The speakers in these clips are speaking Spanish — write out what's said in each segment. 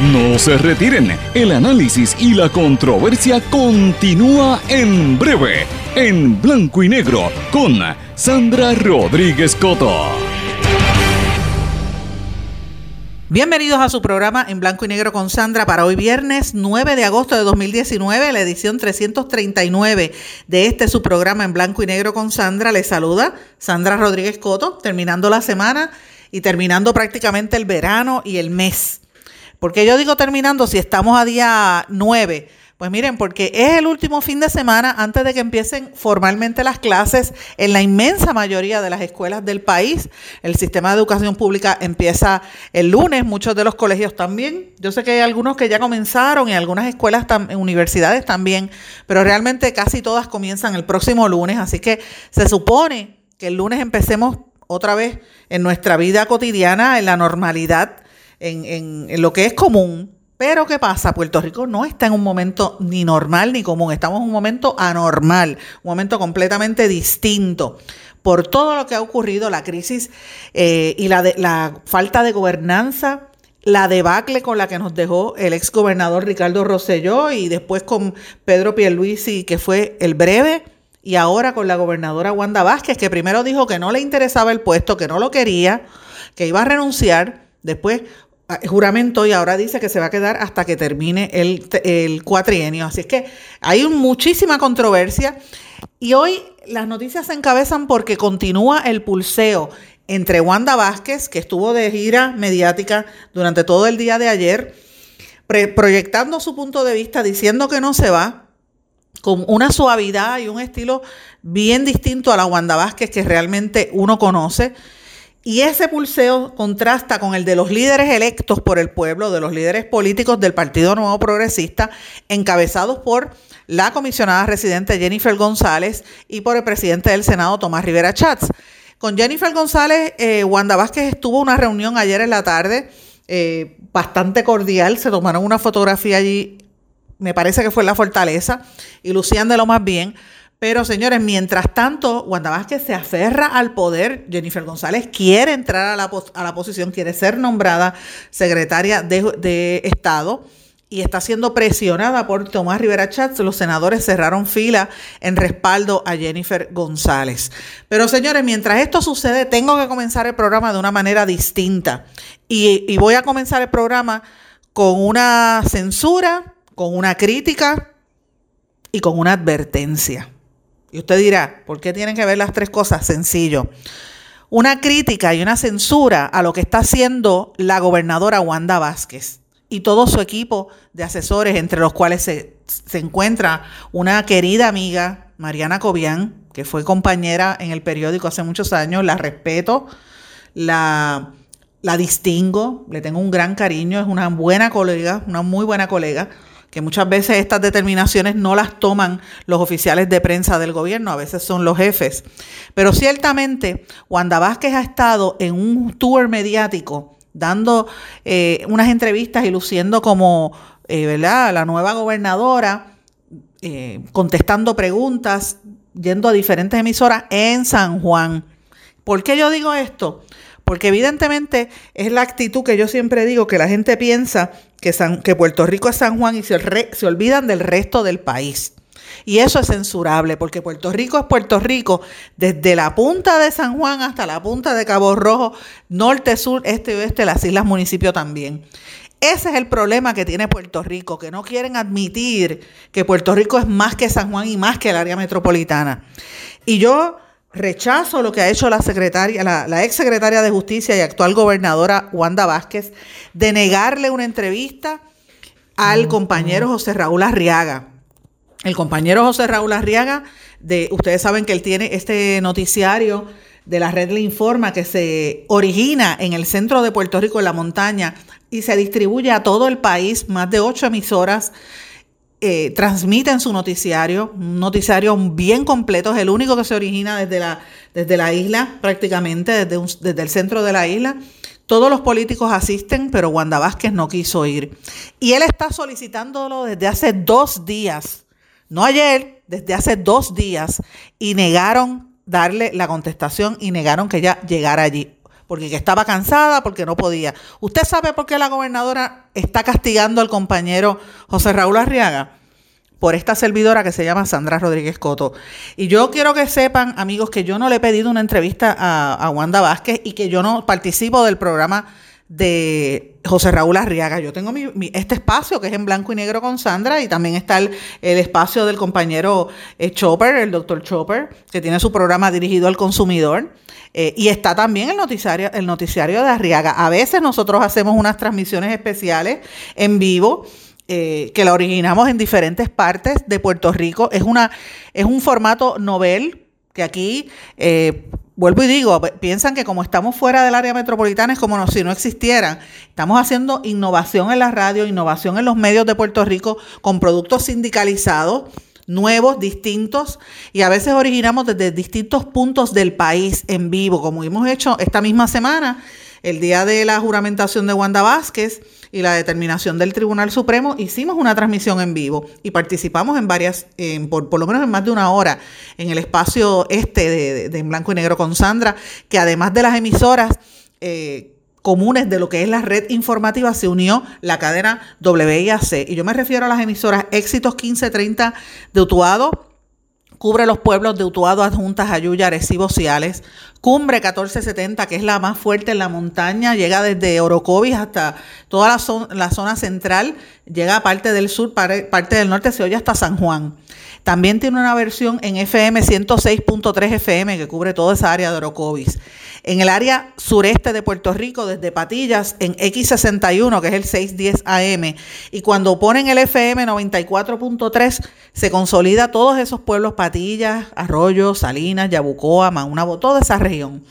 No se retiren, el análisis y la controversia continúa en breve, en blanco y negro, con Sandra Rodríguez Coto. Bienvenidos a su programa en blanco y negro con Sandra para hoy viernes 9 de agosto de 2019, la edición 339 de este su programa en blanco y negro con Sandra. Les saluda Sandra Rodríguez Coto, terminando la semana y terminando prácticamente el verano y el mes. Porque yo digo terminando si estamos a día 9? Pues miren, porque es el último fin de semana antes de que empiecen formalmente las clases en la inmensa mayoría de las escuelas del país. El sistema de educación pública empieza el lunes, muchos de los colegios también. Yo sé que hay algunos que ya comenzaron y algunas escuelas, universidades también, pero realmente casi todas comienzan el próximo lunes, así que se supone que el lunes empecemos otra vez en nuestra vida cotidiana, en la normalidad, en, lo que es común. Pero ¿qué pasa? Puerto Rico no está en un momento ni normal ni común, estamos en un momento anormal, un momento completamente distinto. Por todo lo que ha ocurrido, la crisis eh, y la, falta de gobernanza, la debacle con la que nos dejó el ex gobernador Ricardo Rosselló y después con Pedro Pierluisi, que fue el breve, y ahora con la gobernadora Wanda Vázquez, que primero dijo que no le interesaba el puesto, que no lo quería, que iba a renunciar, después juramento y ahora dice que se va a quedar hasta que termine el, el cuatrienio. Así es que hay muchísima controversia y hoy las noticias se encabezan porque continúa el pulseo entre Wanda Vázquez, que estuvo de gira mediática durante todo el día de ayer, proyectando su punto de vista, diciendo que no se va, con una suavidad y un estilo bien distinto a la Wanda Vázquez que realmente uno conoce y ese pulseo contrasta con el de los líderes electos por el pueblo, de los líderes políticos del Partido Nuevo Progresista, encabezados por la comisionada residente Jennifer González y por el presidente del Senado, Tomás Rivera Chats. Con Jennifer González, eh, Wanda Vázquez estuvo una reunión ayer en la tarde, eh, bastante cordial, se tomaron una fotografía allí, me parece que fue en la fortaleza, y lucían de lo más bien. Pero señores, mientras tanto, Wanda Vázquez se aferra al poder. Jennifer González quiere entrar a la, a la posición, quiere ser nombrada secretaria de, Estado y está siendo presionada por Tomás Rivera Chats. Los senadores cerraron fila en respaldo a Jennifer González. Pero señores, mientras esto sucede, tengo que comenzar el programa de una manera distinta. Y voy a comenzar el programa con una censura, con una crítica y con una advertencia. Y usted dirá, ¿por qué tienen que ver las tres cosas? Sencillo. Una crítica y una censura a lo que está haciendo la gobernadora Wanda Vázquez y todo su equipo de asesores, entre los cuales se, encuentra una querida amiga, Mariana Cobian, que fue compañera en el periódico hace muchos años, la respeto, la, la distingo, le tengo un gran cariño, es una buena colega, una muy buena colega que muchas veces estas determinaciones no las toman los oficiales de prensa del gobierno, a veces son los jefes. Pero ciertamente, Wanda Vázquez ha estado en un tour mediático dando eh, unas entrevistas y luciendo como eh, ¿verdad? la nueva gobernadora, eh, contestando preguntas, yendo a diferentes emisoras en San Juan. ¿Por qué yo digo esto? Porque evidentemente es la actitud que yo siempre digo, que la gente piensa que, que Puerto Rico es San Juan y se, se olvidan del resto del país. Y eso es censurable, porque Puerto Rico es Puerto Rico, desde la punta de San Juan hasta la punta de Cabo Rojo, norte, sur, este y oeste, las islas, municipio también. Ese es el problema que tiene Puerto Rico, que no quieren admitir que Puerto Rico es más que San Juan y más que el área metropolitana. Y yo rechazo lo que ha hecho la secretaria, la, ex secretaria de Justicia y actual gobernadora Wanda Vázquez, de negarle una entrevista al compañero José Raúl Arriaga. El compañero José Raúl Arriaga, de, ustedes saben que él tiene este noticiario de la red Le Informa que se origina en el centro de Puerto Rico, en la montaña, y se distribuye a todo el país, más de ocho emisoras eh, transmiten su noticiario, un noticiario bien completo, es el único que se origina desde la, desde la isla, prácticamente, desde, desde el centro de la isla. Todos los políticos asisten, pero Wanda Vázquez no quiso ir. Y él está solicitándolo desde hace dos días, no ayer, desde hace dos días, y negaron darle la contestación y negaron que ella llegara allí. Porque estaba cansada, porque no podía. ¿Usted sabe por qué la gobernadora está castigando al compañero José Raúl Arriaga? por esta servidora que se llama Sandra Rodríguez Coto. Y yo quiero que sepan, amigos, que yo no le he pedido una entrevista a, Wanda Vázquez y que yo no participo del programa de José Raúl Arriaga. Yo tengo mi, este espacio que es en blanco y negro con Sandra y también está el, espacio del compañero eh, Chopper, el doctor Chopper, que tiene su programa dirigido al consumidor. Eh, y está también el noticiario, el noticiario de Arriaga. A veces nosotros hacemos unas transmisiones especiales en vivo eh, que la originamos en diferentes partes de Puerto Rico. Es, una, es un formato novel que aquí, eh, vuelvo y digo, piensan que como estamos fuera del área metropolitana es como si no existieran. Estamos haciendo innovación en la radio, innovación en los medios de Puerto Rico con productos sindicalizados nuevos, distintos, y a veces originamos desde distintos puntos del país en vivo, como hemos hecho esta misma semana, el día de la juramentación de Wanda Vázquez y la determinación del Tribunal Supremo, hicimos una transmisión en vivo y participamos en varias, por, lo menos en más de una hora, en el espacio este de, En Blanco y Negro con Sandra, que además de las emisoras, eh, comunes de lo que es la red informativa se unió la cadena WIAC. Y yo me refiero a las emisoras Éxitos 1530 de Utuado, cubre los pueblos de Utuado, Adjuntas, Ayuya, Arecibo, Ciales. Cumbre 1470, que es la más fuerte en la montaña, llega desde Orocovis hasta toda la, la zona central, llega a parte del sur, parte del norte, se oye hasta San Juan. También tiene una versión en FM 106.3 FM que cubre toda esa área de Orocovis. En el área sureste de Puerto Rico, desde Patillas, en X61, que es el 610 AM. Y cuando ponen el FM 94.3, se consolida todos esos pueblos, Patillas, Arroyo, Salinas, Yabucoa, Maunabo, toda esa región.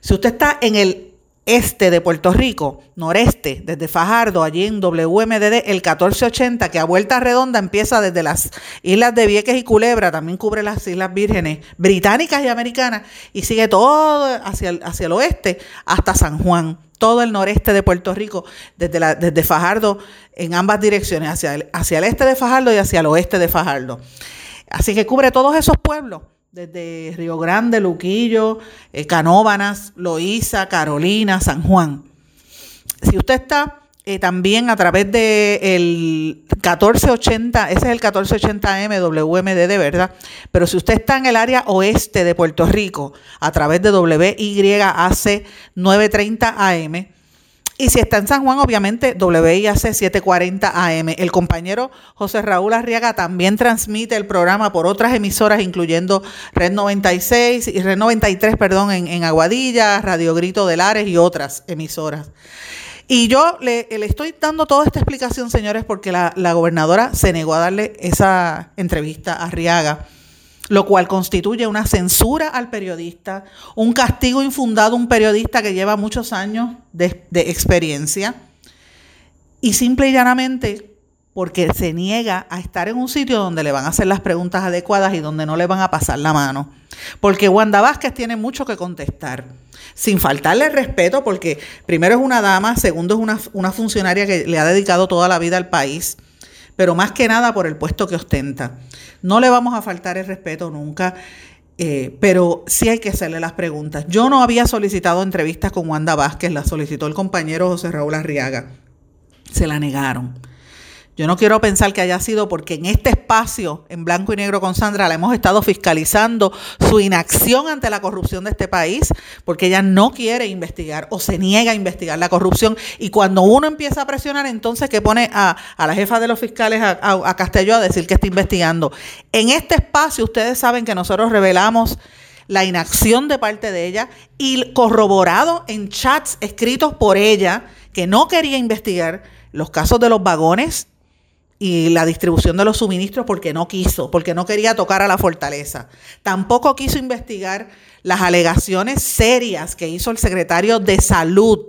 Si usted está en el este de Puerto Rico, noreste, desde Fajardo, allí en WMDD, el 1480, que a vuelta redonda empieza desde las islas de Vieques y Culebra, también cubre las Islas Vírgenes británicas y americanas, y sigue todo hacia el, hacia el oeste hasta San Juan, todo el noreste de Puerto Rico, desde, desde Fajardo en ambas direcciones, hacia hacia el este de Fajardo y hacia el oeste de Fajardo. Así que cubre todos esos pueblos desde Río Grande, Luquillo, eh, Canóbanas, Loíza, Carolina, San Juan. Si usted está eh, también a través del el 1480, ese es el 1480M WMD de verdad, pero si usted está en el área oeste de Puerto Rico, a través de WYAC 930 AM, y si está en San Juan, obviamente WIAC 740 AM. El compañero José Raúl Arriaga también transmite el programa por otras emisoras, incluyendo Red 96 y Red 93, perdón, en, Aguadilla, Radio Grito de Lares y otras emisoras. Y yo le, estoy dando toda esta explicación, señores, porque la, la gobernadora se negó a darle esa entrevista a Arriaga lo cual constituye una censura al periodista, un castigo infundado a un periodista que lleva muchos años de, experiencia y simple y llanamente porque se niega a estar en un sitio donde le van a hacer las preguntas adecuadas y donde no le van a pasar la mano. Porque Wanda Vázquez tiene mucho que contestar, sin faltarle respeto, porque primero es una dama, segundo es una, una funcionaria que le ha dedicado toda la vida al país pero más que nada por el puesto que ostenta. No le vamos a faltar el respeto nunca. Eh, pero sí hay que hacerle las preguntas. Yo no había solicitado entrevistas con Wanda Vázquez, la solicitó el compañero José Raúl Arriaga. Se la negaron. Yo no quiero pensar que haya sido porque en este espacio, en blanco y negro con Sandra, la hemos estado fiscalizando su inacción ante la corrupción de este país, porque ella no quiere investigar o se niega a investigar la corrupción. Y cuando uno empieza a presionar, entonces que pone a, la jefa de los fiscales, a, a, Castelló, a decir que está investigando. En este espacio, ustedes saben que nosotros revelamos la inacción de parte de ella y corroborado en chats escritos por ella que no quería investigar los casos de los vagones y la distribución de los suministros porque no quiso, porque no quería tocar a la fortaleza. Tampoco quiso investigar las alegaciones serias que hizo el secretario de Salud,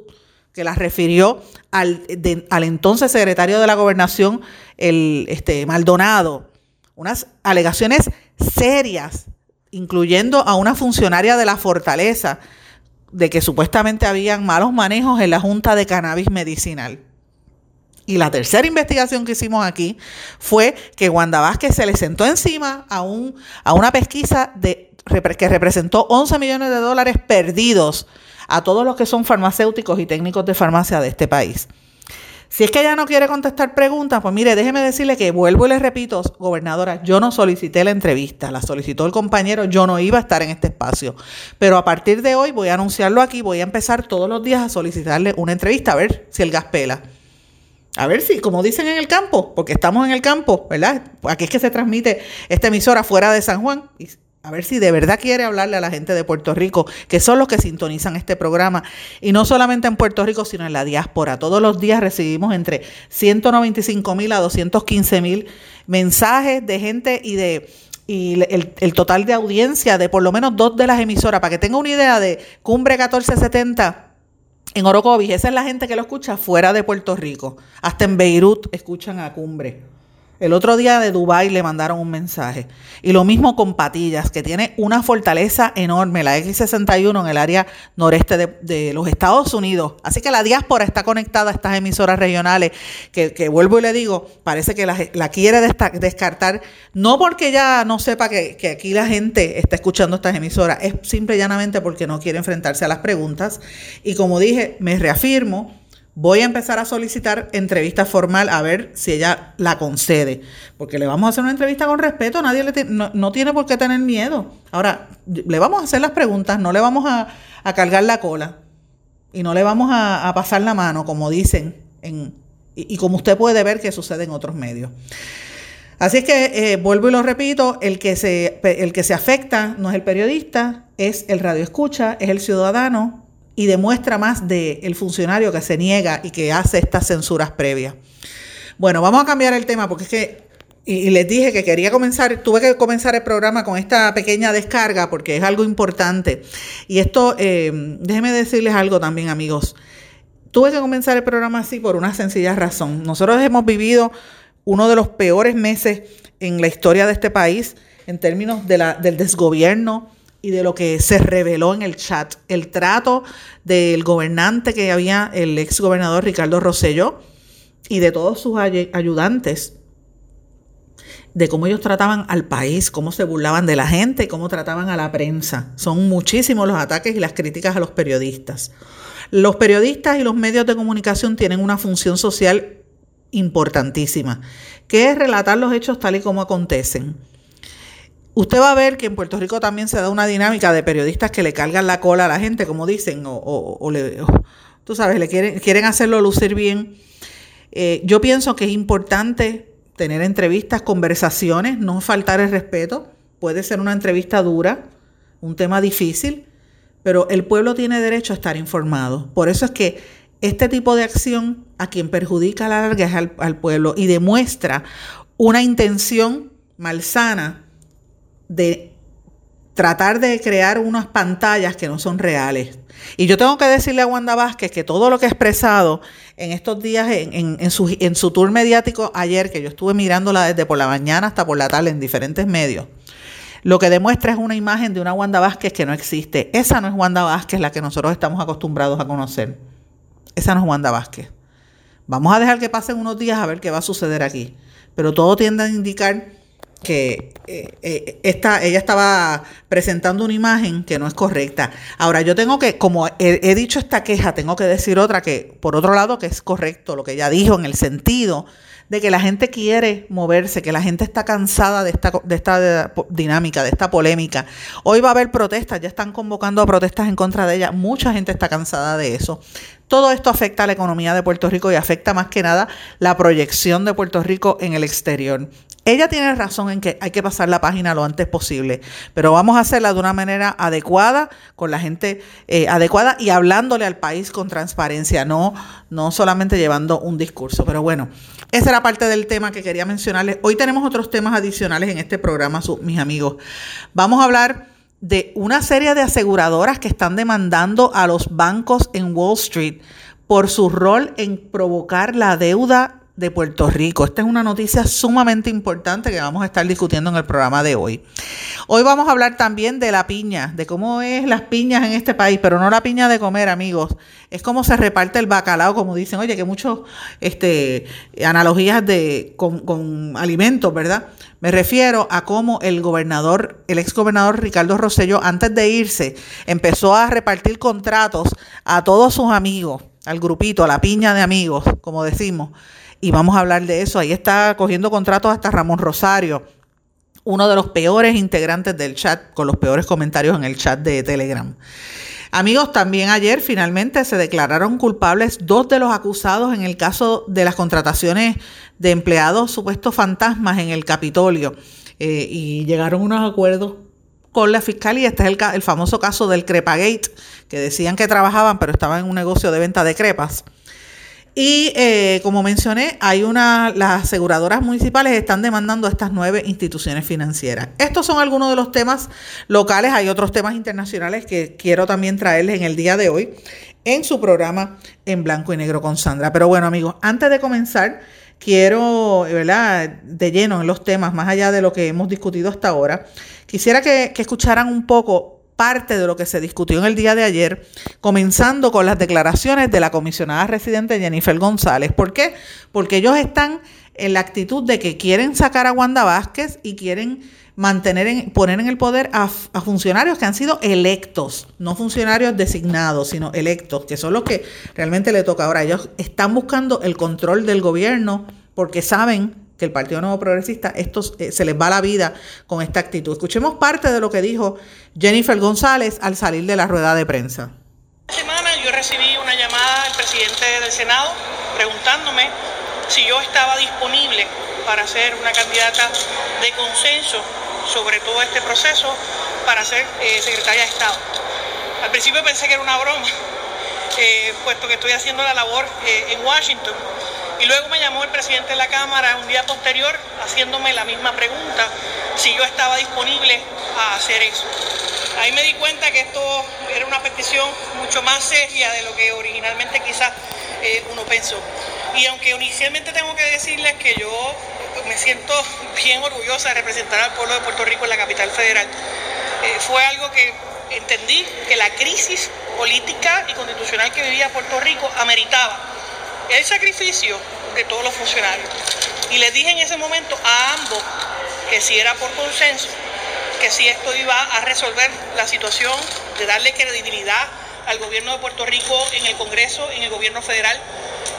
que las refirió al, entonces secretario de la Gobernación, el este, Maldonado. Unas alegaciones serias, incluyendo a una funcionaria de la fortaleza, de que supuestamente habían malos manejos en la Junta de Cannabis Medicinal. Y la tercera investigación que hicimos aquí fue que Wanda Vázquez se le sentó encima a, un, a una pesquisa que representó 11 millones de dólares perdidos a todos los que son farmacéuticos y técnicos de farmacia de este país. Si es que ella no quiere contestar preguntas, pues mire, déjeme decirle que vuelvo y le repito, gobernadora, yo no solicité la entrevista, la solicitó el compañero, yo no iba a estar en este espacio. Pero a partir de hoy voy a anunciarlo aquí, voy a empezar todos los días a solicitarle una entrevista, a ver si el gas pela. A ver si, como dicen en el campo, porque estamos en el campo, ¿verdad? Aquí es que se transmite esta emisora fuera de San Juan a ver si de verdad quiere hablarle a la gente de Puerto Rico, que son los que sintonizan este programa. Y no solamente en Puerto Rico, sino en la diáspora. Todos los días recibimos entre 195 mil a 215 mil mensajes de gente y de y el, el, total de audiencia de por lo menos dos de las emisoras, para que tenga una idea de Cumbre 1470 en Orocovis, esa es la gente que lo escucha fuera de Puerto Rico. Hasta en Beirut escuchan a Cumbre. El otro día de Dubai le mandaron un mensaje. Y lo mismo con Patillas, que tiene una fortaleza enorme, la X61 en el área noreste de, los Estados Unidos. Así que la diáspora está conectada a estas emisoras regionales, que, vuelvo y le digo, parece que la, quiere descartar, no porque ya no sepa que, que aquí la gente está escuchando estas emisoras, es simple y llanamente porque no quiere enfrentarse a las preguntas. Y como dije, me reafirmo Voy a empezar a solicitar entrevista formal a ver si ella la concede, porque le vamos a hacer una entrevista con respeto, nadie le no, tiene por qué tener miedo. Ahora, le vamos a hacer las preguntas, no le vamos a, cargar la cola y no le vamos a, pasar la mano, como dicen, en, y, como usted puede ver que sucede en otros medios. Así que eh, vuelvo y lo repito, el que, se, el que se afecta no es el periodista, es el radio escucha, es el ciudadano, y demuestra más del el funcionario que se niega y que hace estas censuras previas. Bueno, vamos a cambiar el tema porque es que, y, les dije que quería comenzar, tuve que comenzar el programa con esta pequeña descarga porque es algo importante. Y esto, eh, déjenme decirles algo también, amigos. Tuve que comenzar el programa así por una sencilla razón. Nosotros hemos vivido uno de los peores meses en la historia de este país en términos de la, del desgobierno, y de lo que se reveló en el chat. El trato del gobernante que había, el ex gobernador Ricardo Rosselló, y de todos sus ayudantes, de cómo ellos trataban al país, cómo se burlaban de la gente, cómo trataban a la prensa. Son muchísimos los ataques y las críticas a los periodistas. Los periodistas y los medios de comunicación tienen una función social importantísima, que es relatar los hechos tal y como acontecen. Usted va a ver que en Puerto Rico también se da una dinámica de periodistas que le cargan la cola a la gente, como dicen, o, le, tú sabes, le quieren, quieren hacerlo lucir bien. Eh, yo pienso que es importante tener entrevistas, conversaciones, no faltar el respeto. Puede ser una entrevista dura, un tema difícil, pero el pueblo tiene derecho a estar informado. Por eso es que este tipo de acción a quien perjudica a la larga es al pueblo y demuestra una intención malsana de tratar de crear unas pantallas que no son reales. Y yo tengo que decirle a Wanda Vázquez que todo lo que ha expresado en estos días, en, su, en su tour mediático ayer, que yo estuve mirándola desde por la mañana hasta por la tarde en diferentes medios, lo que demuestra es una imagen de una Wanda Vázquez que no existe. Esa no es Wanda Vázquez la que nosotros estamos acostumbrados a conocer. Esa no es Wanda Vázquez. Vamos a dejar que pasen unos días a ver qué va a suceder aquí. Pero todo tiende a indicar que eh, eh, esta, ella estaba presentando una imagen que no es correcta. Ahora, yo tengo que, como he, dicho esta queja, tengo que decir otra que, por otro lado, que es correcto lo que ella dijo en el sentido de que la gente quiere moverse, que la gente está cansada de esta, de esta dinámica, de esta polémica. Hoy va a haber protestas, ya están convocando a protestas en contra de ella. Mucha gente está cansada de eso. Todo esto afecta a la economía de Puerto Rico y afecta más que nada la proyección de Puerto Rico en el exterior. Ella tiene razón en que hay que pasar la página lo antes posible, pero vamos a hacerla de una manera adecuada, con la gente eh, adecuada y hablándole al país con transparencia, no, no solamente llevando un discurso. Pero bueno, esa era parte del tema que quería mencionarles. Hoy tenemos otros temas adicionales en este programa, mis amigos. Vamos a hablar de una serie de aseguradoras que están demandando a los bancos en Wall Street por su rol en provocar la deuda de Puerto Rico. Esta es una noticia sumamente importante que vamos a estar discutiendo en el programa de hoy. Hoy vamos a hablar también de la piña, de cómo es las piñas en este país, pero no la piña de comer, amigos. Es cómo se reparte el bacalao, como dicen, oye, que muchos este, analogías de, con, con alimentos, ¿verdad? Me refiero a cómo el gobernador, el ex gobernador Ricardo Rosselló, antes de irse, empezó a repartir contratos a todos sus amigos, al grupito, a la piña de amigos, como decimos y vamos a hablar de eso. Ahí está cogiendo contratos hasta Ramón Rosario, uno de los peores integrantes del chat, con los peores comentarios en el chat de Telegram. Amigos, también ayer finalmente se declararon culpables dos de los acusados en el caso de las contrataciones de empleados supuestos fantasmas en el Capitolio eh, y llegaron unos acuerdos con la fiscalía. Este es el, el famoso caso del Crepagate, que decían que trabajaban pero estaban en un negocio de venta de crepas. Y eh, como mencioné, hay una, las aseguradoras municipales están demandando a estas nueve instituciones financieras. Estos son algunos de los temas locales, hay otros temas internacionales que quiero también traerles en el día de hoy en su programa en blanco y negro con Sandra. Pero bueno amigos, antes de comenzar, quiero, ¿verdad? De lleno en los temas, más allá de lo que hemos discutido hasta ahora, quisiera que, que escucharan un poco parte de lo que se discutió en el día de ayer, comenzando con las declaraciones de la comisionada residente Jennifer González. ¿Por qué? Porque ellos están en la actitud de que quieren sacar a Wanda Vázquez y quieren mantener en, poner en el poder a, a, funcionarios que han sido electos, no funcionarios designados, sino electos, que son los que realmente le toca ahora. Ellos están buscando el control del gobierno porque saben que el Partido Nuevo Progresista esto, eh, se les va la vida con esta actitud. Escuchemos parte de lo que dijo Jennifer González al salir de la rueda de prensa. Esta semana yo recibí una llamada del presidente del Senado preguntándome si yo estaba disponible para ser una candidata de consenso sobre todo este proceso para ser eh, secretaria de Estado. Al principio pensé que era una broma, eh, puesto que estoy haciendo la labor eh, en Washington y luego me llamó el presidente de la Cámara un día posterior haciéndome la misma pregunta, si yo estaba disponible a hacer eso. Ahí me di cuenta que esto era una petición mucho más seria de lo que originalmente quizás eh, uno pensó. Y aunque inicialmente tengo que decirles que yo me siento bien orgullosa de representar al pueblo de Puerto Rico en la capital federal, eh, fue algo que entendí que la crisis política y constitucional que vivía Puerto Rico ameritaba el sacrificio de todos los funcionarios. Y les dije en ese momento a ambos que si era por consenso, que si esto iba a resolver la situación de darle credibilidad al gobierno de Puerto Rico en el Congreso, en el gobierno federal,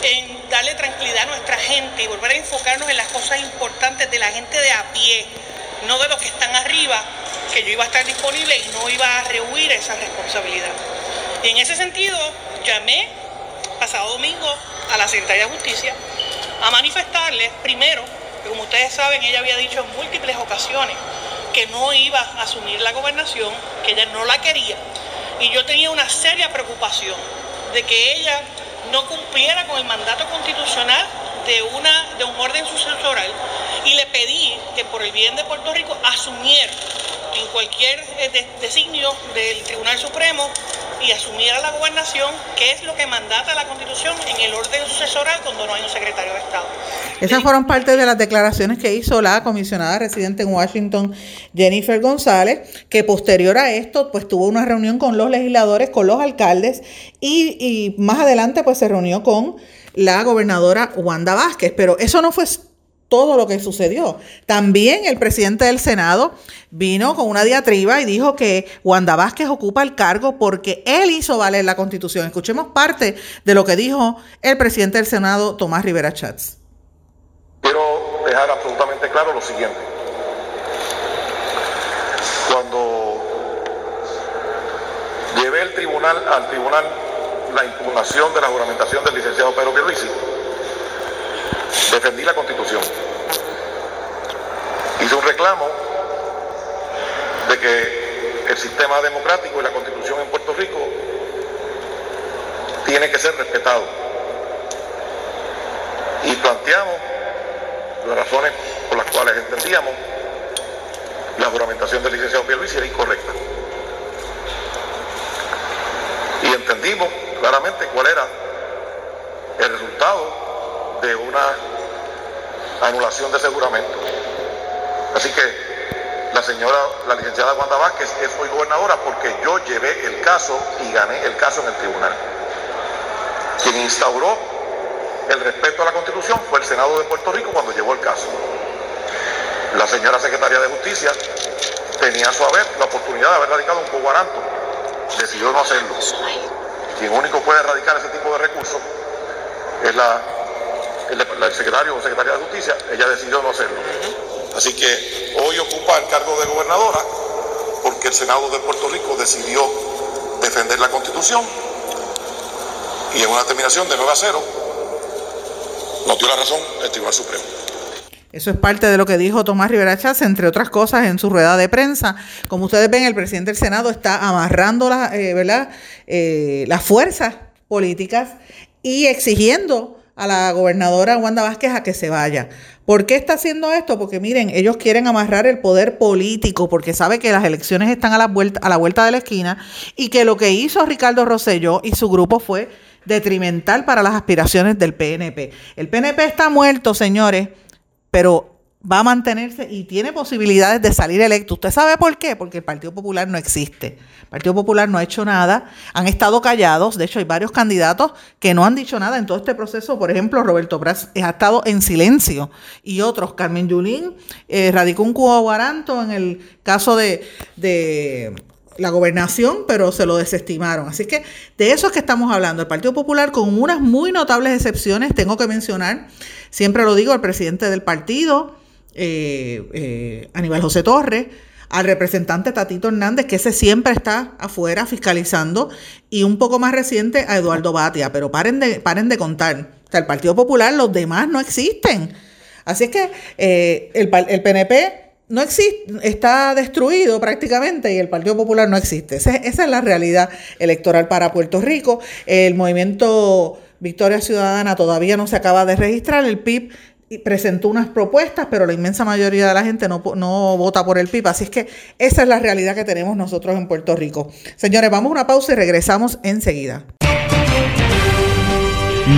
en darle tranquilidad a nuestra gente y volver a enfocarnos en las cosas importantes de la gente de a pie, no de los que están arriba, que yo iba a estar disponible y no iba a rehuir esa responsabilidad. Y en ese sentido, llamé pasado domingo a la Secretaría de Justicia a manifestarles, primero, que como ustedes saben, ella había dicho en múltiples ocasiones que no iba a asumir la gobernación, que ella no la quería, y yo tenía una seria preocupación de que ella no cumpliera con el mandato constitucional de, una, de un orden sucesoral y le pedí que por el bien de Puerto Rico asumiera en cualquier eh, designio del Tribunal Supremo y asumiera la gobernación, que es lo que mandata la Constitución en el orden sucesoral cuando no hay un secretario de Estado. Esas fueron parte de las declaraciones que hizo la comisionada residente en Washington, Jennifer González, que posterior a esto, pues tuvo una reunión con los legisladores, con los alcaldes y, y más adelante, pues se reunió con la gobernadora Wanda Vázquez. Pero eso no fue todo lo que sucedió. También el presidente del Senado vino con una diatriba y dijo que Wanda Vázquez ocupa el cargo porque él hizo valer la constitución. Escuchemos parte de lo que dijo el presidente del Senado, Tomás Rivera Chats. Quiero dejar absolutamente claro lo siguiente. Cuando llevé el tribunal, al tribunal la impugnación de la juramentación del licenciado Pedro Pierluisi, defendí la constitución. Hice un reclamo de que el sistema democrático y la constitución en Puerto Rico tiene que ser respetado. Y planteamos las razones por las cuales entendíamos la juramentación del licenciado Pierluisi era incorrecta. Y entendimos claramente cuál era el resultado de una anulación de ese juramento. Así que la señora, la licenciada Wanda Vázquez es hoy gobernadora porque yo llevé el caso y gané el caso en el tribunal. Quien instauró el respeto a la Constitución fue el Senado de Puerto Rico cuando llevó el caso. La señora secretaria de Justicia tenía a su haber la oportunidad de haber radicado un coguaranto. Decidió no hacerlo. Quien único puede erradicar ese tipo de recursos es la, el, secretario o secretaria de Justicia. Ella decidió no hacerlo. Así que hoy ocupa el cargo de gobernadora porque el Senado de Puerto Rico decidió defender la Constitución y en una terminación de 9 a 0 nos dio la razón el Tribunal Supremo. Eso es parte de lo que dijo Tomás Rivera Chávez, entre otras cosas, en su rueda de prensa. Como ustedes ven, el presidente del Senado está amarrando las, eh, ¿verdad? Eh, las fuerzas políticas y exigiendo a la gobernadora Wanda Vázquez a que se vaya. ¿Por qué está haciendo esto? Porque miren, ellos quieren amarrar el poder político porque sabe que las elecciones están a la vuelta, a la vuelta de la esquina y que lo que hizo Ricardo Rosselló y su grupo fue detrimental para las aspiraciones del PNP. El PNP está muerto, señores pero va a mantenerse y tiene posibilidades de salir electo. ¿Usted sabe por qué? Porque el Partido Popular no existe. El Partido Popular no ha hecho nada, han estado callados, de hecho hay varios candidatos que no han dicho nada en todo este proceso, por ejemplo, Roberto Braz ha estado en silencio y otros, Carmen Yulín eh, radicó un guaranto en el caso de, de la gobernación, pero se lo desestimaron. Así que de eso es que estamos hablando. El Partido Popular, con unas muy notables excepciones, tengo que mencionar, siempre lo digo, al presidente del partido, eh, eh, Aníbal José Torres, al representante Tatito Hernández, que ese siempre está afuera fiscalizando, y un poco más reciente a Eduardo Batia. Pero paren de, paren de contar. O sea, el Partido Popular, los demás no existen. Así es que eh, el, el PNP no existe, está destruido prácticamente y el Partido Popular no existe. Esa, es la realidad electoral para Puerto Rico. El movimiento Victoria Ciudadana todavía no se acaba de registrar. El PIB presentó unas propuestas, pero la inmensa mayoría de la gente no, no vota por el PIB. Así es que esa es la realidad que tenemos nosotros en Puerto Rico. Señores, vamos a una pausa y regresamos enseguida.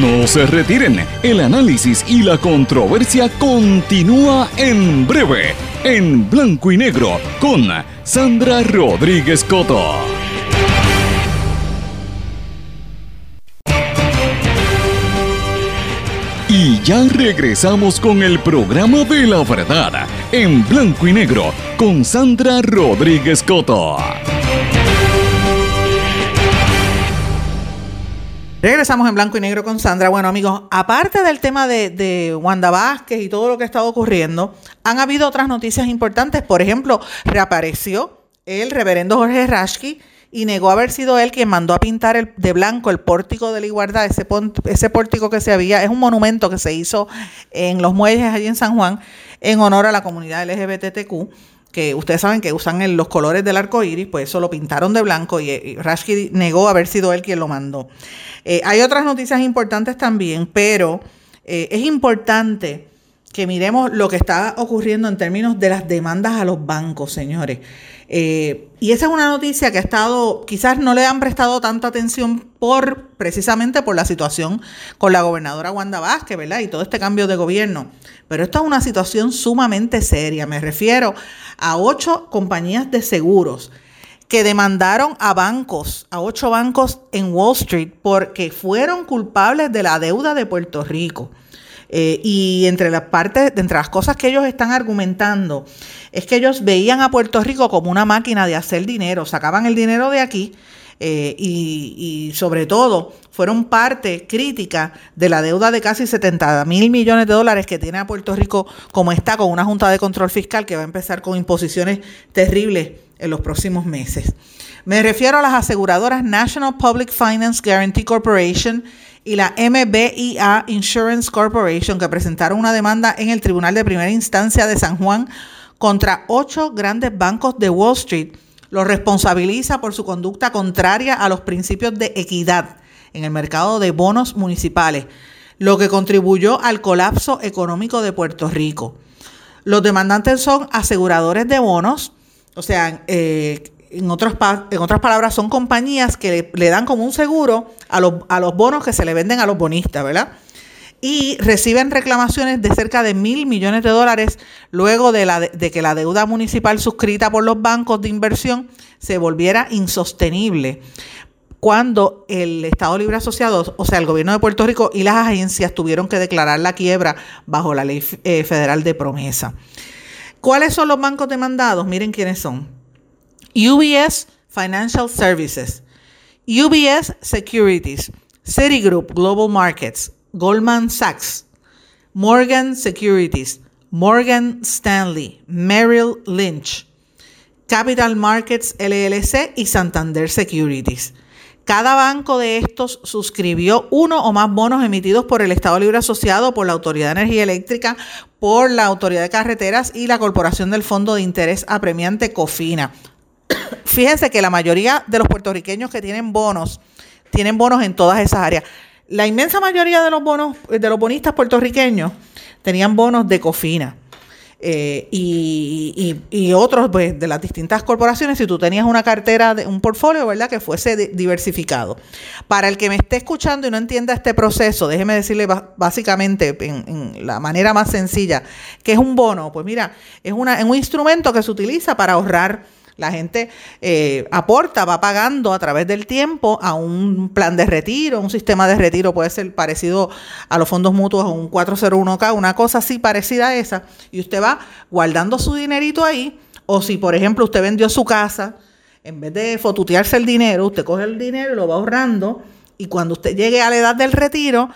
No se retiren, el análisis y la controversia continúa en breve, en blanco y negro, con Sandra Rodríguez Coto. Ya regresamos con el programa de la verdad, en blanco y negro, con Sandra Rodríguez Coto. Regresamos en blanco y negro con Sandra. Bueno, amigos, aparte del tema de, Wanda Vázquez y todo lo que ha estado ocurriendo, han habido otras noticias importantes. Por ejemplo, reapareció el reverendo Jorge Rashki y negó haber sido él quien mandó a pintar el, de blanco el pórtico de la igualdad, ese, ese pórtico que se había, es un monumento que se hizo en los muelles allí en San Juan en honor a la comunidad LGBTQ que ustedes saben que usan los colores del arco iris, pues eso lo pintaron de blanco y, Rashki negó haber sido él quien lo mandó. Eh, hay otras noticias importantes también, pero eh, es importante que miremos lo que está ocurriendo en términos de las demandas a los bancos, señores. Eh, y esa es una noticia que ha estado, quizás no le han prestado tanta atención por precisamente por la situación con la gobernadora Wanda Vázquez, ¿verdad? Y todo este cambio de gobierno. Pero esta es una situación sumamente seria. Me refiero a ocho compañías de seguros que demandaron a bancos, a ocho bancos en Wall Street, porque fueron culpables de la deuda de Puerto Rico. Eh, y entre las partes, entre las cosas que ellos están argumentando, es que ellos veían a Puerto Rico como una máquina de hacer dinero, sacaban el dinero de aquí eh, y, y, sobre todo fueron parte crítica de la deuda de casi 70 mil millones de dólares que tiene a Puerto Rico como está con una Junta de Control Fiscal que va a empezar con imposiciones terribles en los próximos meses. Me refiero a las aseguradoras National Public Finance Guarantee Corporation y la MBIA Insurance Corporation que presentaron una demanda en el Tribunal de Primera Instancia de San Juan contra ocho grandes bancos de Wall Street. Los responsabiliza por su conducta contraria a los principios de equidad en el mercado de bonos municipales, lo que contribuyó al colapso económico de Puerto Rico. Los demandantes son aseguradores de bonos, o sea, eh, en, otras, palabras, son compañías que le, dan como un seguro a los, a los bonos que se le venden a los bonistas, ¿verdad? y reciben reclamaciones de cerca de mil millones de dólares luego de, la, de que la deuda municipal suscrita por los bancos de inversión se volviera insostenible cuando el Estado Libre Asociado, o sea, el gobierno de Puerto Rico y las agencias tuvieron que declarar la quiebra bajo la ley eh, federal de promesa. ¿Cuáles son los bancos demandados? Miren quiénes son. UBS Financial Services, UBS Securities, Citigroup Global Markets, Goldman Sachs, Morgan Securities, Morgan Stanley, Merrill Lynch, Capital Markets LLC y Santander Securities. Cada banco de estos suscribió uno o más bonos emitidos por el Estado Libre Asociado, por la Autoridad de Energía Eléctrica, por la Autoridad de Carreteras y la Corporación del Fondo de Interés Apremiante COFINA. Fíjense que la mayoría de los puertorriqueños que tienen bonos, tienen bonos en todas esas áreas. La inmensa mayoría de los bonos, de los bonistas puertorriqueños, tenían bonos de COFINA. Eh, y, otros pues, de las distintas corporaciones, si tú tenías una cartera, de un portfolio, ¿verdad? Que fuese diversificado. Para el que me esté escuchando y no entienda este proceso, déjeme decirle básicamente, en, la manera más sencilla, que es un bono. Pues mira, es, una, es un instrumento que se utiliza para ahorrar la gente eh, aporta, va pagando a través del tiempo a un plan de retiro, un sistema de retiro puede ser parecido a los fondos mutuos, un 401k, una cosa así parecida a esa, y usted va guardando su dinerito ahí, o si por ejemplo usted vendió su casa, en vez de fotutearse el dinero, usted coge el dinero y lo va ahorrando, y cuando usted llegue a la edad del retiro,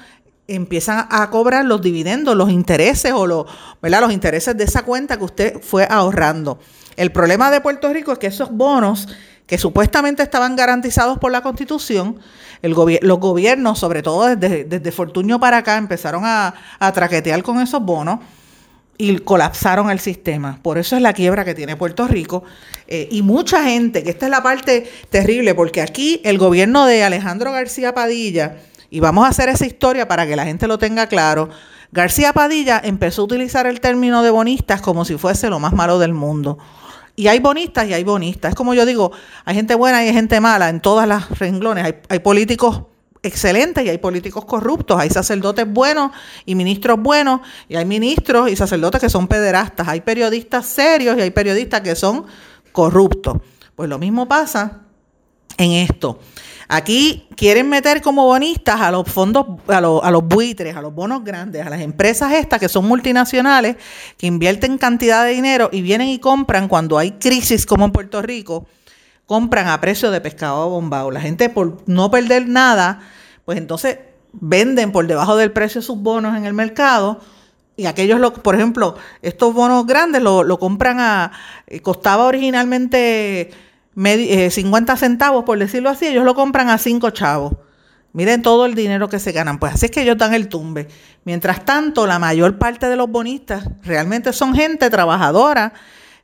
empiezan a cobrar los dividendos, los intereses o los, ¿verdad? los intereses de esa cuenta que usted fue ahorrando. El problema de Puerto Rico es que esos bonos que supuestamente estaban garantizados por la Constitución, los gobiernos, sobre todo desde, desde Fortuño para acá, empezaron a, traquetear con esos bonos y colapsaron el sistema. Por eso es la quiebra que tiene Puerto Rico. Eh, y mucha gente, que esta es la parte terrible, porque aquí el gobierno de Alejandro García Padilla, y vamos a hacer esa historia para que la gente lo tenga claro, García Padilla empezó a utilizar el término de bonistas como si fuese lo más malo del mundo. Y hay bonistas y hay bonistas. Es como yo digo, hay gente buena y hay gente mala en todas las renglones. Hay, políticos excelentes y hay políticos corruptos. Hay sacerdotes buenos y ministros buenos y hay ministros y sacerdotes que son pederastas. Hay periodistas serios y hay periodistas que son corruptos. Pues lo mismo pasa en esto. Aquí quieren meter como bonistas a los fondos, a los, a los buitres, a los bonos grandes, a las empresas estas que son multinacionales, que invierten cantidad de dinero y vienen y compran cuando hay crisis como en Puerto Rico, compran a precio de pescado bombado. La gente por no perder nada, pues entonces venden por debajo del precio sus bonos en el mercado y aquellos, lo, por ejemplo, estos bonos grandes lo, lo compran a, eh, costaba originalmente 50 eh, centavos, por decirlo así, ellos lo compran a 5 chavos. Miren todo el dinero que se ganan. Pues así es que ellos dan el tumbe. Mientras tanto, la mayor parte de los bonistas realmente son gente trabajadora,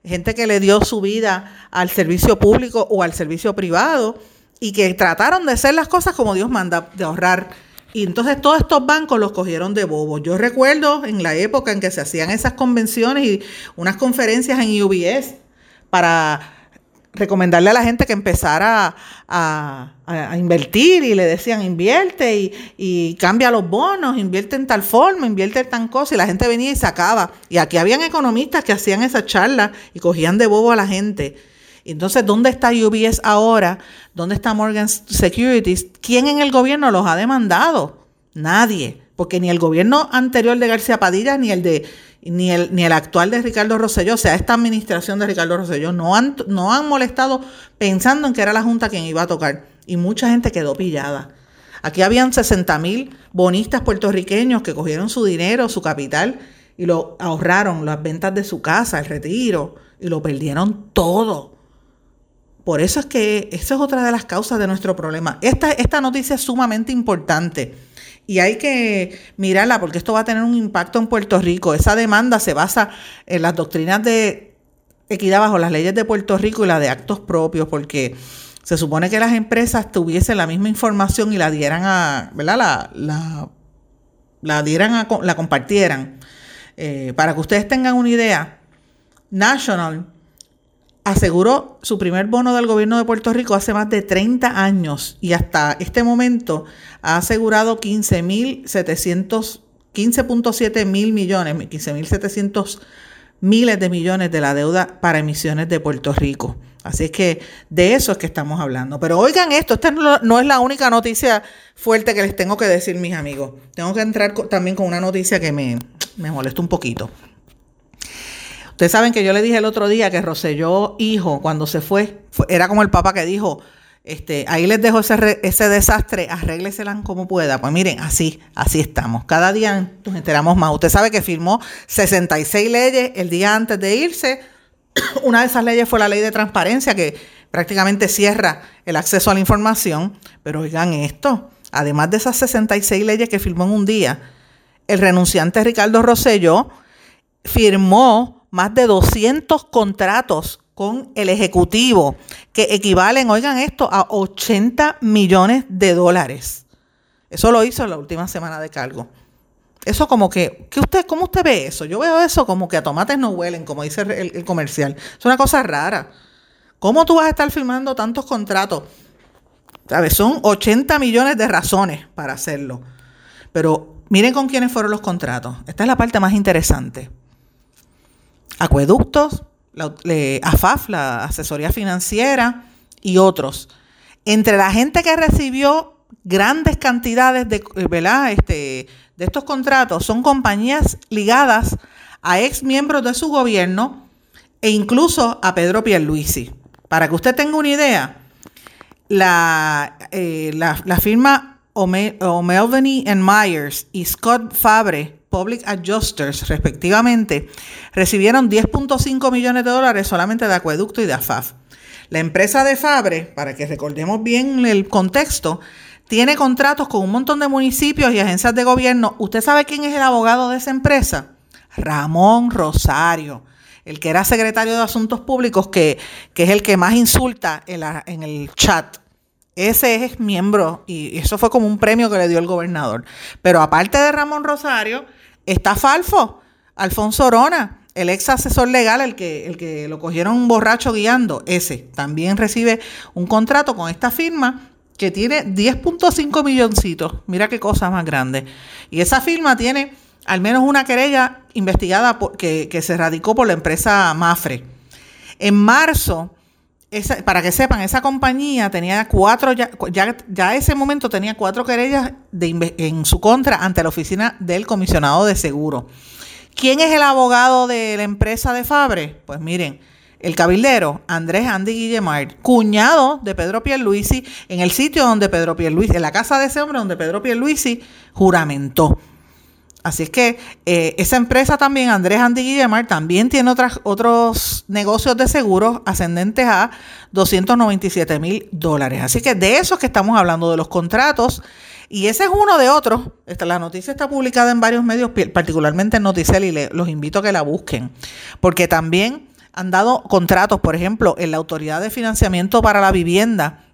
gente que le dio su vida al servicio público o al servicio privado y que trataron de hacer las cosas como Dios manda, de ahorrar. Y entonces todos estos bancos los cogieron de bobo. Yo recuerdo en la época en que se hacían esas convenciones y unas conferencias en UBS para recomendarle a la gente que empezara a, invertir y le decían invierte y, cambia los bonos, invierte en tal forma, invierte en tal cosa y la gente venía y sacaba. Y aquí habían economistas que hacían esa charla y cogían de bobo a la gente. Entonces, ¿dónde está UBS ahora? ¿Dónde está Morgan Securities? ¿Quién en el gobierno los ha demandado? Nadie, porque ni el gobierno anterior de García Padilla ni el de ni el, ni el actual de Ricardo Rosselló, o sea, esta administración de Ricardo Rosselló, no han, no han molestado pensando en que era la Junta quien iba a tocar. Y mucha gente quedó pillada. Aquí habían 60 mil bonistas puertorriqueños que cogieron su dinero, su capital, y lo ahorraron, las ventas de su casa, el retiro, y lo perdieron todo. Por eso es que esa es otra de las causas de nuestro problema. Esta, esta noticia es sumamente importante y hay que mirarla porque esto va a tener un impacto en Puerto Rico. Esa demanda se basa en las doctrinas de equidad bajo las leyes de Puerto Rico y la de actos propios, porque se supone que las empresas tuviesen la misma información y la dieran a, ¿verdad? La, la, la dieran a, la compartieran. Eh, para que ustedes tengan una idea, National aseguró su primer bono del gobierno de Puerto Rico hace más de 30 años y hasta este momento ha asegurado 15.700 15.7 mil millones, 15.700 miles de millones de la deuda para emisiones de Puerto Rico. Así es que de eso es que estamos hablando. Pero oigan esto, esta no es la única noticia fuerte que les tengo que decir, mis amigos. Tengo que entrar también con una noticia que me, me molesta un poquito. Ustedes saben que yo le dije el otro día que Roselló, hijo, cuando se fue, era como el papá que dijo, este, ahí les dejo ese, desastre, arrégleselan como pueda. Pues miren, así, así estamos. Cada día nos enteramos más. Usted sabe que firmó 66 leyes el día antes de irse. Una de esas leyes fue la ley de transparencia que prácticamente cierra el acceso a la información. Pero oigan esto, además de esas 66 leyes que firmó en un día, el renunciante Ricardo Rosselló firmó más de 200 contratos con el Ejecutivo, que equivalen, oigan esto, a 80 millones de dólares. Eso lo hizo en la última semana de cargo. Eso como que, ¿qué usted, ¿cómo usted ve eso? Yo veo eso como que a tomates no huelen, como dice el, comercial. Es una cosa rara. ¿Cómo tú vas a estar firmando tantos contratos? ¿Sabes? Son 80 millones de razones para hacerlo. Pero miren con quiénes fueron los contratos. Esta es la parte más interesante. Acueductos, la, AFAF, la asesoría financiera y otros. Entre la gente que recibió grandes cantidades de, ¿verdad? Este, de estos contratos son compañías ligadas a ex miembros de su gobierno e incluso a Pedro Pierluisi. Para que usted tenga una idea, la, eh, la, firma O'Melveny Myers y Scott Fabre Public Adjusters, respectivamente, recibieron 10.5 millones de dólares solamente de acueducto y de AFAF. La empresa de Fabre, para que recordemos bien el contexto, tiene contratos con un montón de municipios y agencias de gobierno. ¿Usted sabe quién es el abogado de esa empresa? Ramón Rosario, el que era secretario de Asuntos Públicos, que, es el que más insulta en, en el chat. Ese es miembro y eso fue como un premio que le dio el gobernador. Pero aparte de Ramón Rosario, Está Falfo, Alfonso Orona, el ex asesor legal, el que, el que lo cogieron borracho guiando, ese también recibe un contrato con esta firma que tiene 10.5 milloncitos. Mira qué cosa más grande. Y esa firma tiene al menos una querella investigada que, que se radicó por la empresa Mafre. En marzo, para que sepan, esa compañía tenía cuatro, ya, ya, ese momento tenía cuatro querellas de, en su contra ante la oficina del comisionado de seguro. ¿Quién es el abogado de la empresa de Fabre? Pues miren, el cabildero Andrés Andy Guillemard, cuñado de Pedro Pierluisi, en el sitio donde Pedro Pierluisi, en la casa de ese hombre donde Pedro Pierluisi juramentó. Así es que eh, esa empresa también, Andrés Andy Guillemar, también tiene otras, otros negocios de seguros ascendentes a 297 mil dólares. Así que de eso es que estamos hablando, de los contratos. Y ese es uno de otros. Esta, la noticia está publicada en varios medios, particularmente en Noticel, y los invito a que la busquen. Porque también han dado contratos, por ejemplo, en la Autoridad de Financiamiento para la Vivienda,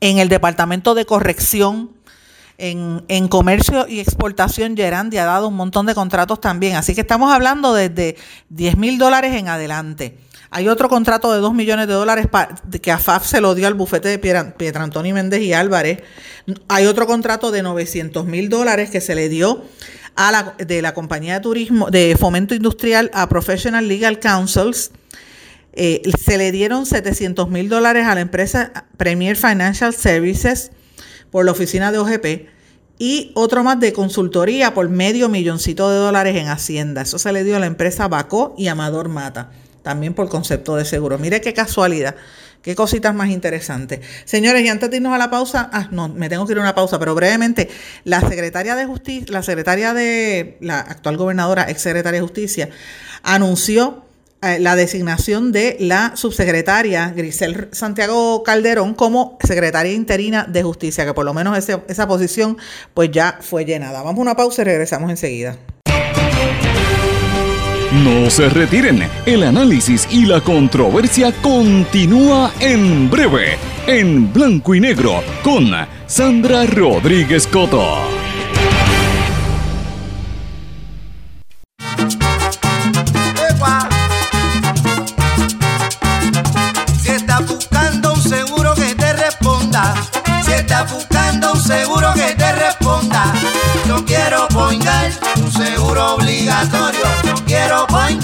en el Departamento de Corrección en, comercio y exportación, Gerandi ha dado un montón de contratos también. Así que estamos hablando desde 10 mil dólares en adelante. Hay otro contrato de 2 millones de dólares que AFAF se lo dio al bufete de Pietra, Antonio Méndez y Álvarez. Hay otro contrato de 900 mil dólares que se le dio a la, de la compañía de turismo, de fomento industrial a Professional Legal Councils. Eh, se le dieron 700 mil dólares a la empresa Premier Financial Services por la oficina de OGP y otro más de consultoría por medio milloncito de dólares en Hacienda. Eso se le dio a la empresa Bacó y Amador Mata, también por concepto de seguro. Mire qué casualidad, qué cositas más interesantes. Señores, y antes de irnos a la pausa, ah, no, me tengo que ir a una pausa, pero brevemente, la secretaria de Justicia, la secretaria de la actual gobernadora, ex secretaria de Justicia, anunció la designación de la subsecretaria Grisel Santiago Calderón como secretaria interina de justicia, que por lo menos esa posición pues ya fue llenada. Vamos a una pausa y regresamos enseguida. No se retiren, el análisis y la controversia continúa en breve, en blanco y negro, con Sandra Rodríguez Coto.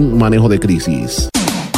manejo de crisis.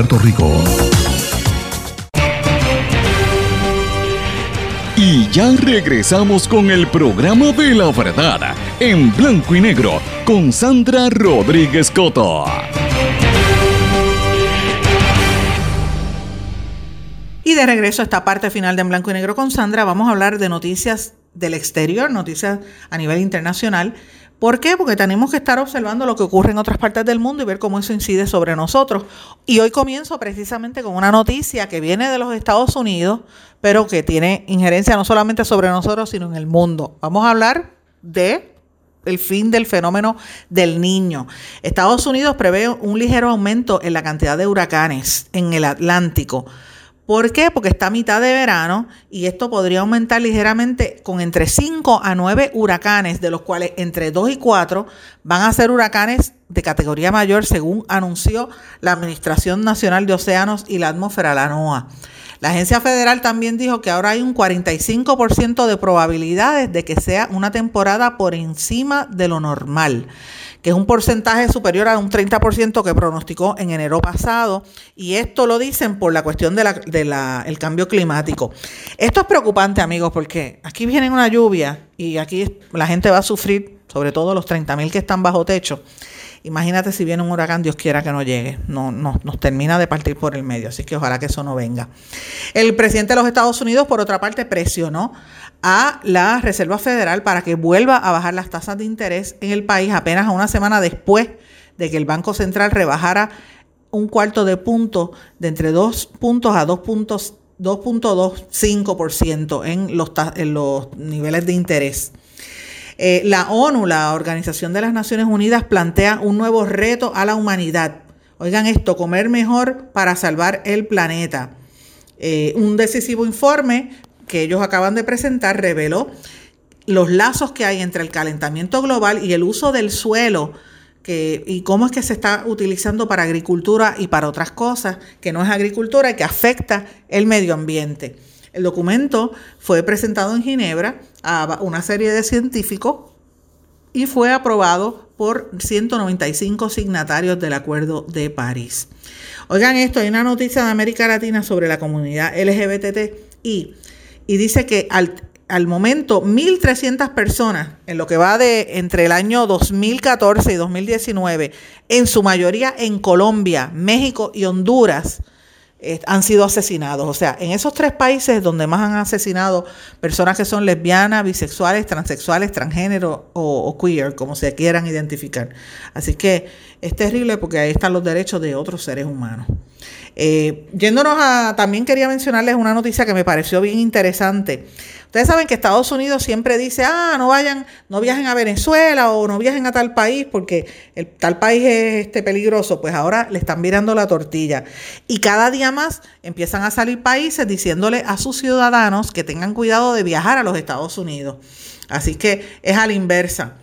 Puerto Rico. Y ya regresamos con el programa de la verdad en blanco y negro con Sandra Rodríguez Coto. Y de regreso a esta parte final de En Blanco y Negro con Sandra, vamos a hablar de noticias del exterior, noticias a nivel internacional. ¿Por qué? Porque tenemos que estar observando lo que ocurre en otras partes del mundo y ver cómo eso incide sobre nosotros. Y hoy comienzo precisamente con una noticia que viene de los Estados Unidos, pero que tiene injerencia no solamente sobre nosotros, sino en el mundo. Vamos a hablar de el fin del fenómeno del niño. Estados Unidos prevé un ligero aumento en la cantidad de huracanes en el Atlántico ¿Por qué? Porque está a mitad de verano y esto podría aumentar ligeramente con entre 5 a 9 huracanes, de los cuales entre 2 y 4 van a ser huracanes de categoría mayor, según anunció la Administración Nacional de Océanos y la Atmósfera, la NOAA. La agencia federal también dijo que ahora hay un 45% de probabilidades de que sea una temporada por encima de lo normal que es un porcentaje superior a un 30% que pronosticó en enero pasado, y esto lo dicen por la cuestión del de la, cambio climático. Esto es preocupante, amigos, porque aquí viene una lluvia y aquí la gente va a sufrir, sobre todo los 30 mil que están bajo techo. Imagínate si viene un huracán, Dios quiera que no llegue, no, no, nos termina de partir por el medio, así que ojalá que eso no venga. El presidente de los Estados Unidos, por otra parte, presionó a la Reserva Federal para que vuelva a bajar las tasas de interés en el país apenas una semana después de que el Banco Central rebajara un cuarto de punto de entre 2 puntos a 2 puntos 2.25% en los, en los niveles de interés. Eh, la ONU, la Organización de las Naciones Unidas, plantea un nuevo reto a la humanidad. Oigan esto, comer mejor para salvar el planeta. Eh, un decisivo informe que ellos acaban de presentar reveló los lazos que hay entre el calentamiento global y el uso del suelo que, y cómo es que se está utilizando para agricultura y para otras cosas que no es agricultura y que afecta el medio ambiente. El documento fue presentado en Ginebra a una serie de científicos y fue aprobado por 195 signatarios del Acuerdo de París. Oigan esto, hay una noticia de América Latina sobre la comunidad LGBTI y dice que al, al momento 1.300 personas en lo que va de entre el año 2014 y 2019, en su mayoría en Colombia, México y Honduras, han sido asesinados. O sea, en esos tres países donde más han asesinado personas que son lesbianas, bisexuales, transexuales, transgénero o, queer, como se quieran identificar. Así que es terrible porque ahí están los derechos de otros seres humanos. Eh, yéndonos a, también quería mencionarles una noticia que me pareció bien interesante. Ustedes saben que Estados Unidos siempre dice, ah, no vayan, no viajen a Venezuela o no viajen a tal país porque el, tal país es este, peligroso. Pues ahora le están mirando la tortilla. Y cada día más empiezan a salir países diciéndole a sus ciudadanos que tengan cuidado de viajar a los Estados Unidos. Así que es a la inversa.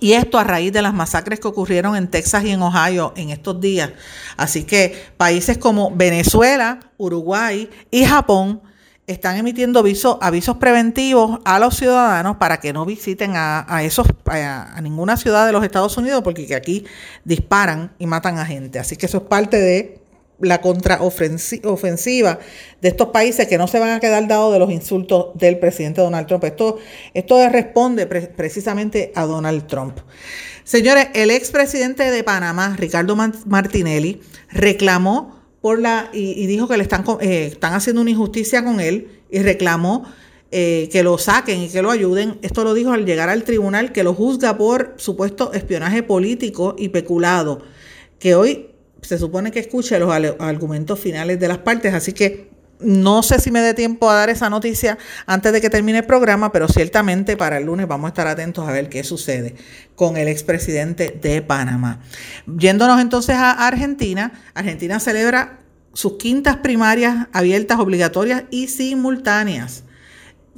Y esto a raíz de las masacres que ocurrieron en Texas y en Ohio en estos días. Así que países como Venezuela, Uruguay y Japón están emitiendo avisos preventivos a los ciudadanos para que no visiten a, esos a, ninguna ciudad de los Estados Unidos porque aquí disparan y matan a gente. Así que eso es parte de la contraofensiva de estos países que no se van a quedar dados de los insultos del presidente Donald Trump. Esto, esto responde precisamente a Donald Trump. Señores, el expresidente de Panamá, Ricardo Martinelli, reclamó la, y, dijo que le están, eh, están haciendo una injusticia con él y reclamó eh, que lo saquen y que lo ayuden. Esto lo dijo al llegar al tribunal que lo juzga por supuesto espionaje político y peculado, que hoy se supone que escuche los argumentos finales de las partes, así que no sé si me dé tiempo a dar esa noticia antes de que termine el programa, pero ciertamente para el lunes vamos a estar atentos a ver qué sucede con el expresidente de Panamá. Yéndonos entonces a Argentina, Argentina celebra sus quintas primarias abiertas, obligatorias y simultáneas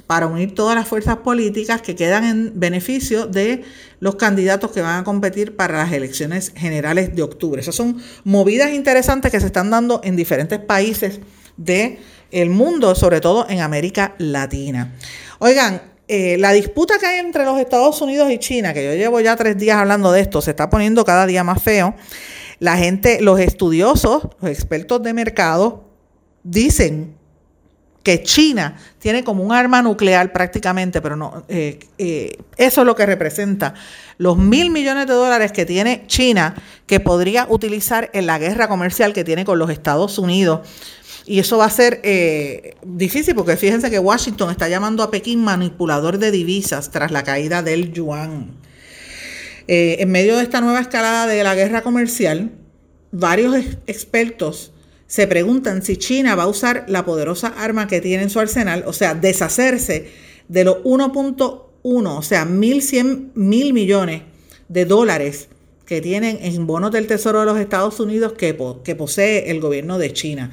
para unir todas las fuerzas políticas que quedan en beneficio de los candidatos que van a competir para las elecciones generales de octubre. Esas son movidas interesantes que se están dando en diferentes países del el mundo, sobre todo en América Latina. Oigan, eh, la disputa que hay entre los Estados Unidos y China, que yo llevo ya tres días hablando de esto, se está poniendo cada día más feo. La gente, los estudiosos, los expertos de mercado, dicen que China tiene como un arma nuclear prácticamente, pero no, eh, eh, eso es lo que representa los mil millones de dólares que tiene China que podría utilizar en la guerra comercial que tiene con los Estados Unidos y eso va a ser eh, difícil porque fíjense que Washington está llamando a Pekín manipulador de divisas tras la caída del yuan. En medio de esta nueva escalada de la guerra comercial, varios expertos se preguntan si China va a usar la poderosa arma que tiene en su arsenal, o sea, deshacerse de los 1.1, o sea, 1.100 mil millones de dólares que tienen en bonos del Tesoro de los Estados Unidos que, que posee el gobierno de China.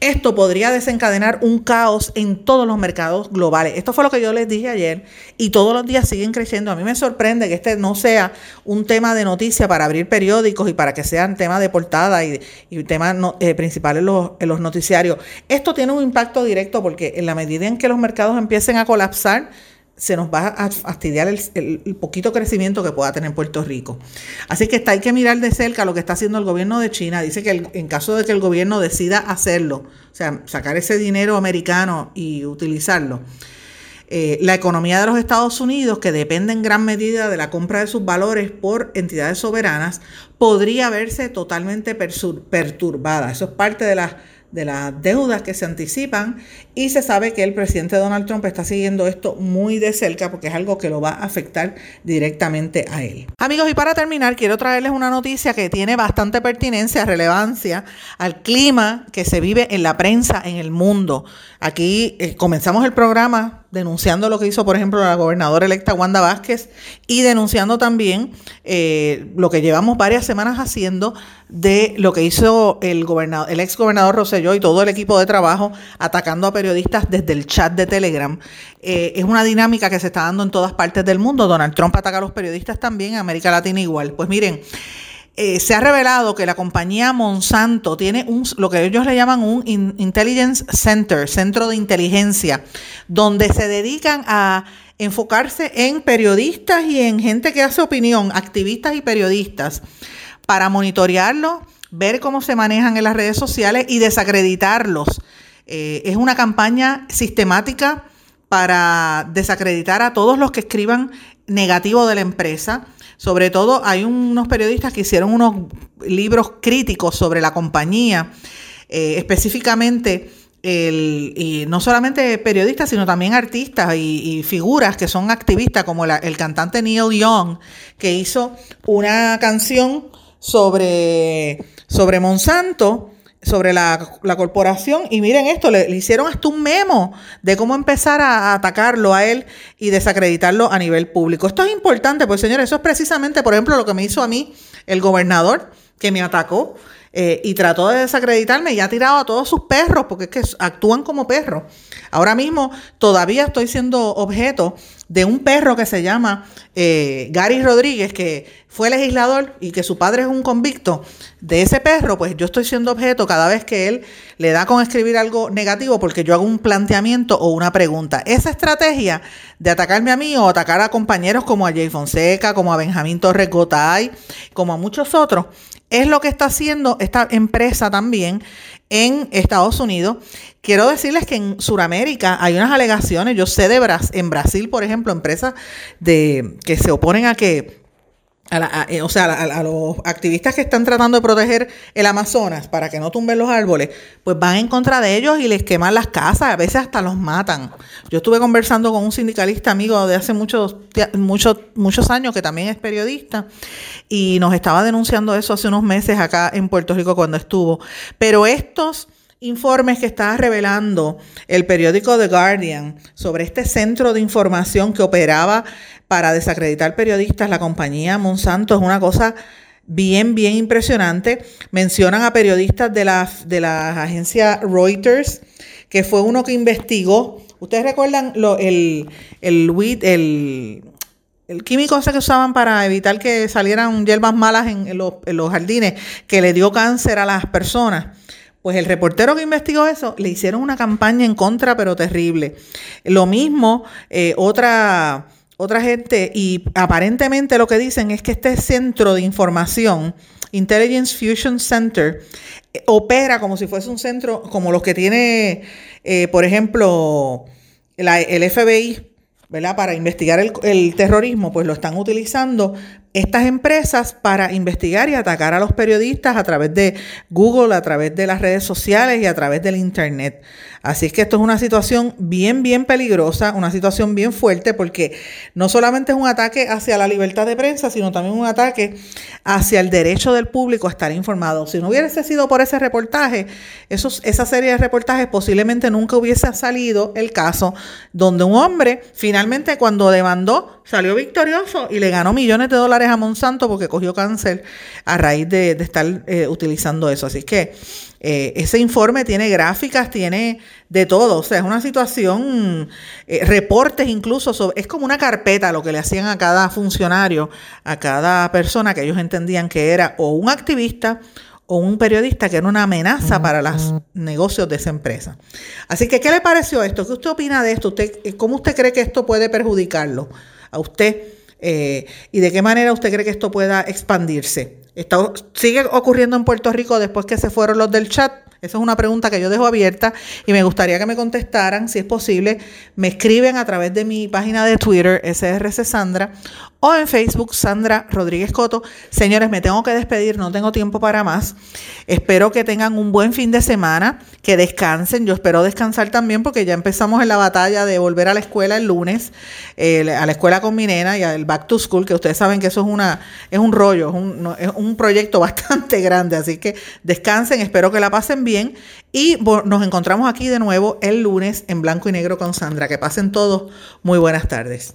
Esto podría desencadenar un caos en todos los mercados globales. Esto fue lo que yo les dije ayer y todos los días siguen creciendo. A mí me sorprende que este no sea un tema de noticia para abrir periódicos y para que sean temas de portada y, eh, principales en los, en los noticiarios. Esto tiene un impacto directo porque en la medida en que los mercados empiecen a colapsar, se nos va a fastidiar el, poquito crecimiento que pueda tener Puerto Rico. Así que está, hay que mirar de cerca lo que está haciendo el gobierno de China. Dice que en caso de que el gobierno decida hacerlo, o sea, sacar ese dinero americano y utilizarlo, eh, la economía de los Estados Unidos, que depende en gran medida de la compra de sus valores por entidades soberanas, podría verse totalmente perturbada. Eso es parte de las de las deudas que se anticipan y se sabe que el presidente Donald Trump está siguiendo esto muy de cerca porque es algo que lo va a afectar directamente a él. Amigos, y para terminar, quiero traerles una noticia que tiene bastante pertinencia, relevancia al clima que se vive en la prensa en el mundo. Aquí eh, comenzamos el programa denunciando lo que hizo, por ejemplo, la gobernadora electa Wanda Vázquez y denunciando también eh, lo que llevamos varias semanas haciendo de lo que hizo el, gobernador, el ex gobernador Rosselló y todo el equipo de trabajo atacando a periodistas desde el chat de Telegram. Eh, es una dinámica que se está dando en todas partes del mundo. Donald Trump ataca a los periodistas también, en América Latina igual. Pues miren, eh, se ha revelado que la compañía Monsanto tiene un, lo que ellos le llaman un Intelligence Center, centro de inteligencia, donde se dedican a enfocarse en periodistas y en gente que hace opinión, activistas y periodistas, para monitorearlos, ver cómo se manejan en las redes sociales y desacreditarlos. Eh, es una campaña sistemática para desacreditar a todos los que escriban negativo de la empresa. Sobre todo hay unos periodistas que hicieron unos libros críticos sobre la compañía, eh, específicamente el, y no solamente periodistas, sino también artistas y, figuras que son activistas, como el cantante Neil Young, que hizo una canción sobre, sobre Monsanto sobre la, corporación y miren esto, le, hicieron hasta un memo de cómo empezar a, atacarlo a él y desacreditarlo a nivel público. Esto es importante, pues señores, eso es precisamente, por ejemplo, lo que me hizo a mí el gobernador que me atacó eh, y trató de desacreditarme y ha tirado a todos sus perros porque es que actúan como perros. Ahora mismo todavía estoy siendo objeto de un perro que se llama eh, Gary Rodríguez, que fue legislador y que su padre es un convicto. De ese perro, pues yo estoy siendo objeto cada vez que él le da con escribir algo negativo porque yo hago un planteamiento o una pregunta. Esa estrategia de atacarme a mí o atacar a compañeros como a Jay Fonseca, como a Benjamín Torres Gotay, como a muchos otros, es lo que está haciendo esta empresa también en Estados Unidos. Quiero decirles que en Sudamérica hay unas alegaciones, yo sé de Brasil, en Brasil, por ejemplo, empresas de que se oponen a que eh, o sea, a, los activistas que están tratando de proteger el Amazonas para que no tumben los árboles, pues van en contra de ellos y les queman las casas, a veces hasta los matan. Yo estuve conversando con un sindicalista amigo de hace muchos, muchos, muchos años que también es periodista y nos estaba denunciando eso hace unos meses acá en Puerto Rico cuando estuvo. Pero estos informes que estaba revelando el periódico The Guardian sobre este centro de información que operaba para desacreditar periodistas, la compañía Monsanto es una cosa bien, bien impresionante. Mencionan a periodistas de la, de la agencia Reuters, que fue uno que investigó. ¿Ustedes recuerdan el, el, el químico ese que usaban para evitar que salieran hierbas malas en, los, en los jardines, que le dio cáncer a las personas? Pues el reportero que investigó eso le hicieron una campaña en contra, pero terrible. Lo mismo, eh, otra, otra gente, y aparentemente lo que dicen es que este centro de información, Intelligence Fusion Center, eh, opera como si fuese un centro como los que tiene, eh, por ejemplo, el FBI, ¿verdad? Para investigar el, terrorismo, pues lo están utilizando estas empresas para investigar y atacar a los periodistas a través de Google, a través de las redes sociales y a través del Internet. Así es que esto es una situación bien, bien peligrosa, una situación bien fuerte, porque no solamente es un ataque hacia la libertad de prensa, sino también un ataque hacia el derecho del público a estar informado. Si no hubiese sido por ese reportaje, esos, esa serie de reportajes posiblemente nunca hubiese salido el caso donde un hombre finalmente cuando demandó salió victorioso y le ganó millones de dólares a Monsanto porque cogió cáncer a raíz de, estar eh, utilizando eso. Así que eh, ese informe tiene gráficas, tiene de todo, o sea, es una situación, eh, reportes incluso, es como una carpeta lo que le hacían a cada funcionario, a cada persona que ellos entendían que era o un activista o un periodista que era una amenaza para los negocios de esa empresa. Así que, ¿qué le pareció esto? ¿Qué usted opina de esto? ¿Usted, ¿Cómo usted cree que esto puede perjudicarlo a usted? Eh, ¿Y de qué manera usted cree que esto pueda expandirse? ¿Sigue ocurriendo en Puerto Rico después que se fueron los del chat? Esa es una pregunta que yo dejo abierta y me gustaría que me contestaran, si es posible, me escriben a través de mi página de Twitter, SRC Sandra, o en Facebook Sandra Rodríguez Coto. Señores, me tengo que despedir, no tengo tiempo para más. Espero que tengan un buen fin de semana, que descansen. Yo espero descansar también porque ya empezamos en la batalla de volver a la escuela el lunes, a la escuela con mi nena y al back to school, que ustedes saben que eso es, una, es un rollo, es un, es un proyecto bastante grande. Así que descansen, espero que la pasen y nos encontramos aquí de nuevo el lunes en blanco y negro con Sandra. Que pasen todos muy buenas tardes.